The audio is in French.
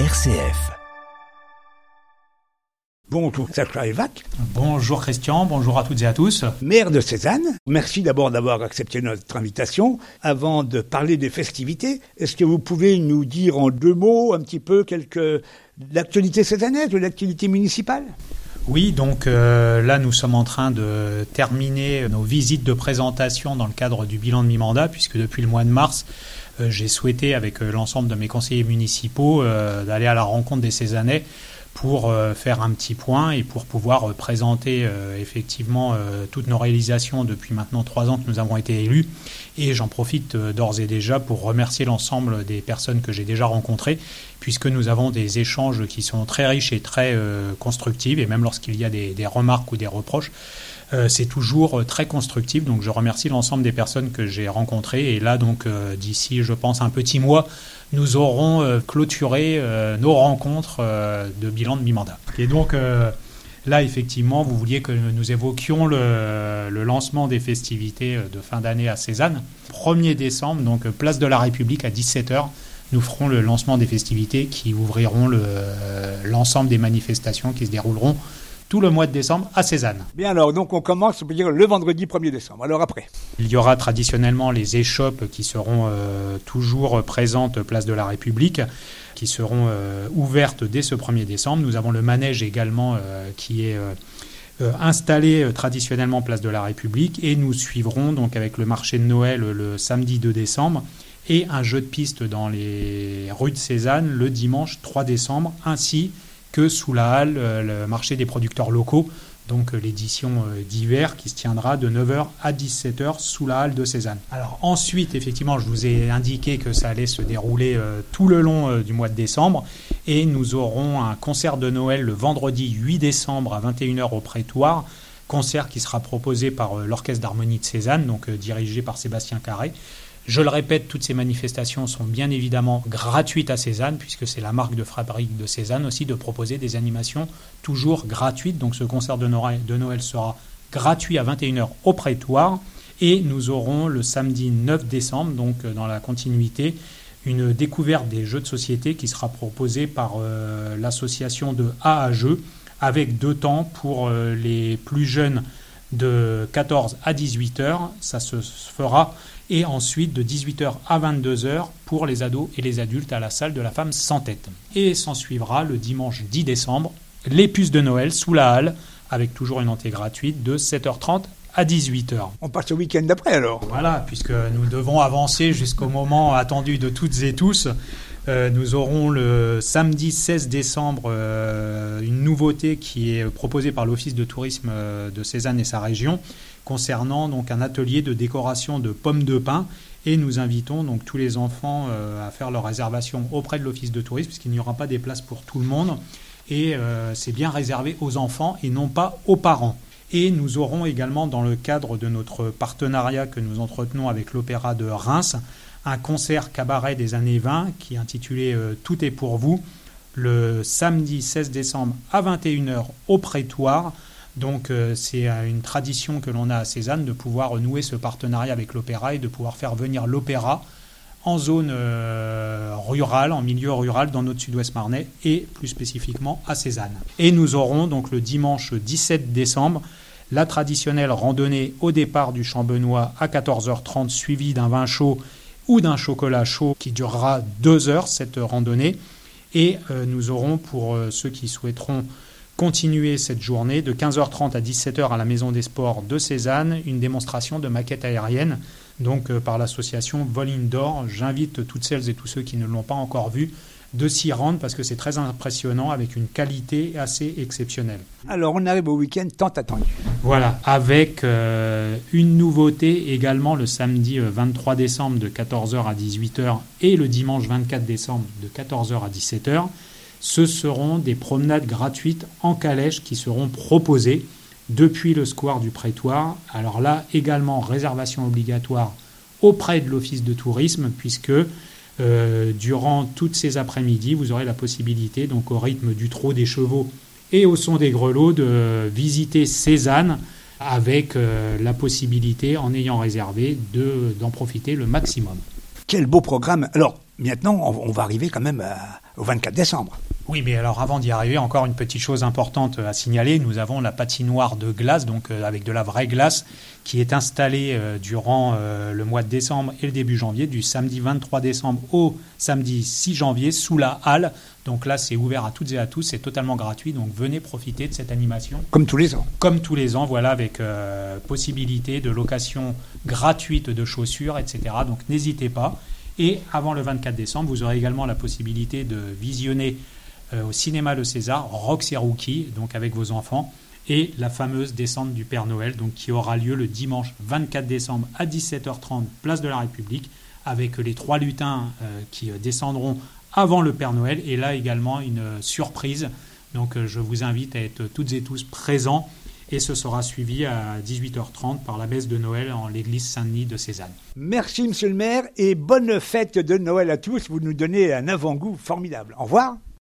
RCF. Bonjour Sacha Evac, Bonjour Christian, bonjour à toutes et à tous. maire de Cézanne. Merci d'abord d'avoir accepté notre invitation. Avant de parler des festivités, est-ce que vous pouvez nous dire en deux mots un petit peu quelque l'actualité cézannaise ou l'actualité municipale? Oui, donc euh, là nous sommes en train de terminer nos visites de présentation dans le cadre du bilan de mi-mandat, puisque depuis le mois de mars, euh, j'ai souhaité avec euh, l'ensemble de mes conseillers municipaux d'aller à la rencontre des Cézannais pour euh, faire un petit point et pour pouvoir euh, présenter euh, effectivement toutes nos réalisations depuis maintenant trois ans que nous avons été élus. Et j'en profite d'ores et déjà pour remercier l'ensemble des personnes que j'ai déjà rencontrées, puisque nous avons des échanges qui sont très riches et très constructifs, et même lorsqu'il y a des, remarques ou des reproches, c'est toujours euh, très constructif. Donc je remercie l'ensemble des personnes que j'ai rencontrées. Et là, donc euh, d'ici, je pense, un petit mois, nous aurons euh, clôturé euh, nos rencontres euh, de bilan de mi-mandat. Et donc euh, là, effectivement, vous vouliez que nous évoquions le, lancement des festivités euh, de fin d'année à Cézanne. 1er décembre, donc euh, place de la République à 17h. Nous ferons le lancement des festivités qui ouvriront le, euh, l'ensemble des manifestations qui se dérouleront tout le mois de décembre à Cézanne. Bien alors, donc on commence, on peut dire, le vendredi 1er décembre. Alors après? Il y aura traditionnellement les échoppes qui seront euh, toujours présentes place de la République, qui seront euh, ouvertes dès ce 1er décembre. Nous avons le manège également euh, qui est installé traditionnellement place de la République et nous suivrons donc avec le marché de Noël le samedi 2 décembre et un jeu de piste dans les rues de Cézanne le dimanche 3 décembre ainsi que sous la halle euh, le marché des producteurs locaux donc euh, l'édition euh, d'hiver qui se tiendra de 9h à 17h sous la halle de Cézanne. Alors ensuite, effectivement, je vous ai indiqué que ça allait se dérouler tout le long du mois de décembre et nous aurons un concert de Noël le vendredi 8 décembre à 21h au Prétoire, concert qui sera proposé par l'Orchestre d'harmonie de Cézanne, donc dirigé par Sébastien Carré. Je le répète, toutes ces manifestations sont bien évidemment gratuites à Cézanne, puisque c'est la marque de fabrique de Cézanne aussi de proposer des animations toujours gratuites. Donc ce concert de Noël, sera gratuit à 21h au Prétoire. Et nous aurons le samedi 9 décembre, donc euh, dans la continuité, une découverte des jeux de société qui sera proposée par euh, l'association de A à Jeux, avec deux temps pour euh, les plus jeunes de 14 à 18 heures. Ça se fera et ensuite de 18h à 22h pour les ados et les adultes à la salle de la femme sans tête. Et s'en suivra le dimanche 10 décembre les puces de Noël sous la halle avec toujours une entrée gratuite de 7h30 à 18h. On passe au week-end d'après alors. Voilà, puisque nous devons avancer jusqu'au moment attendu de toutes et tous. Euh, nous aurons le samedi 16 décembre euh, une nouveauté qui est proposée par l'Office de tourisme euh, de Cézanne et sa région concernant donc un atelier de décoration de pommes de pin et nous invitons donc tous les enfants à faire leur réservation auprès de l'Office de tourisme puisqu'il n'y aura pas des places pour tout le monde et c'est bien réservé aux enfants et non pas aux parents. Et nous aurons également, dans le cadre de notre partenariat que nous entretenons avec l'Opéra de Reims, un concert cabaret des années 20 qui est intitulé euh, Tout est pour vous, le samedi 16 décembre à 21h au Prétoire. Donc euh, c'est euh, une tradition que l'on a à Cézanne de pouvoir nouer ce partenariat avec l'opéra et de pouvoir faire venir l'opéra en zone rurale, en milieu rural dans notre sud-ouest marnais et plus spécifiquement à Cézanne. Et nous aurons donc le dimanche 17 décembre la traditionnelle randonnée au départ du Champ Benoît à 14h30 suivie d'un vin chaud ou d'un chocolat chaud qui durera deux heures cette randonnée. Et euh, nous aurons pour euh, ceux qui souhaiteront continuer cette journée de 15h30 à 17h à la Maison des Sports de Cézanne, une démonstration de maquettes aériennes donc euh, par l'association Vol Indoor. J'invite toutes celles et tous ceux qui ne l'ont pas encore vu de s'y rendre parce que c'est très impressionnant avec une qualité assez exceptionnelle. Alors on arrive au week-end tant attendu. Voilà, avec euh, une nouveauté également le samedi euh, 23 décembre de 14h à 18h et le dimanche 24 décembre de 14h à 17h. Ce seront des promenades gratuites en calèche qui seront proposées depuis le square du Prétoire. Alors là, également réservation obligatoire auprès de l'Office de tourisme puisque euh, durant toutes ces après-midi, vous aurez la possibilité, donc au rythme du trot des chevaux et au son des grelots, de visiter Cézanne avec euh, la possibilité, en ayant réservé, de- d'en profiter le maximum. Quel beau programme. Alors, maintenant, on, va arriver quand même au 24 décembre. Oui, mais alors avant d'y arriver, encore une petite chose importante à signaler. Nous avons la patinoire de glace, donc euh, avec de la vraie glace, qui est installée euh, durant euh, le mois de décembre et le début janvier, du samedi 23 décembre au samedi 6 janvier, sous la halle. Donc là, c'est ouvert à toutes et à tous, c'est totalement gratuit. Donc venez profiter de cette animation. Comme tous les ans. Comme tous les ans, voilà, avec possibilité de location gratuite de chaussures, etc. Donc n'hésitez pas. Et avant le 24 décembre, vous aurez également la possibilité de visionner euh, au cinéma Le César, Roxy Rookie, donc avec vos enfants, et la fameuse descente du Père Noël, donc qui aura lieu le dimanche 24 décembre à 17h30, place de la République, avec les trois lutins euh, qui euh, descendront avant le Père Noël, et là également une surprise. Donc je vous invite à être toutes et tous présents et ce sera suivi à 18h30 par la messe de Noël en l'église Saint-Denis de Cézanne. Merci monsieur le maire et bonne fête de Noël à tous. Vous nous donnez un avant-goût formidable. Au revoir.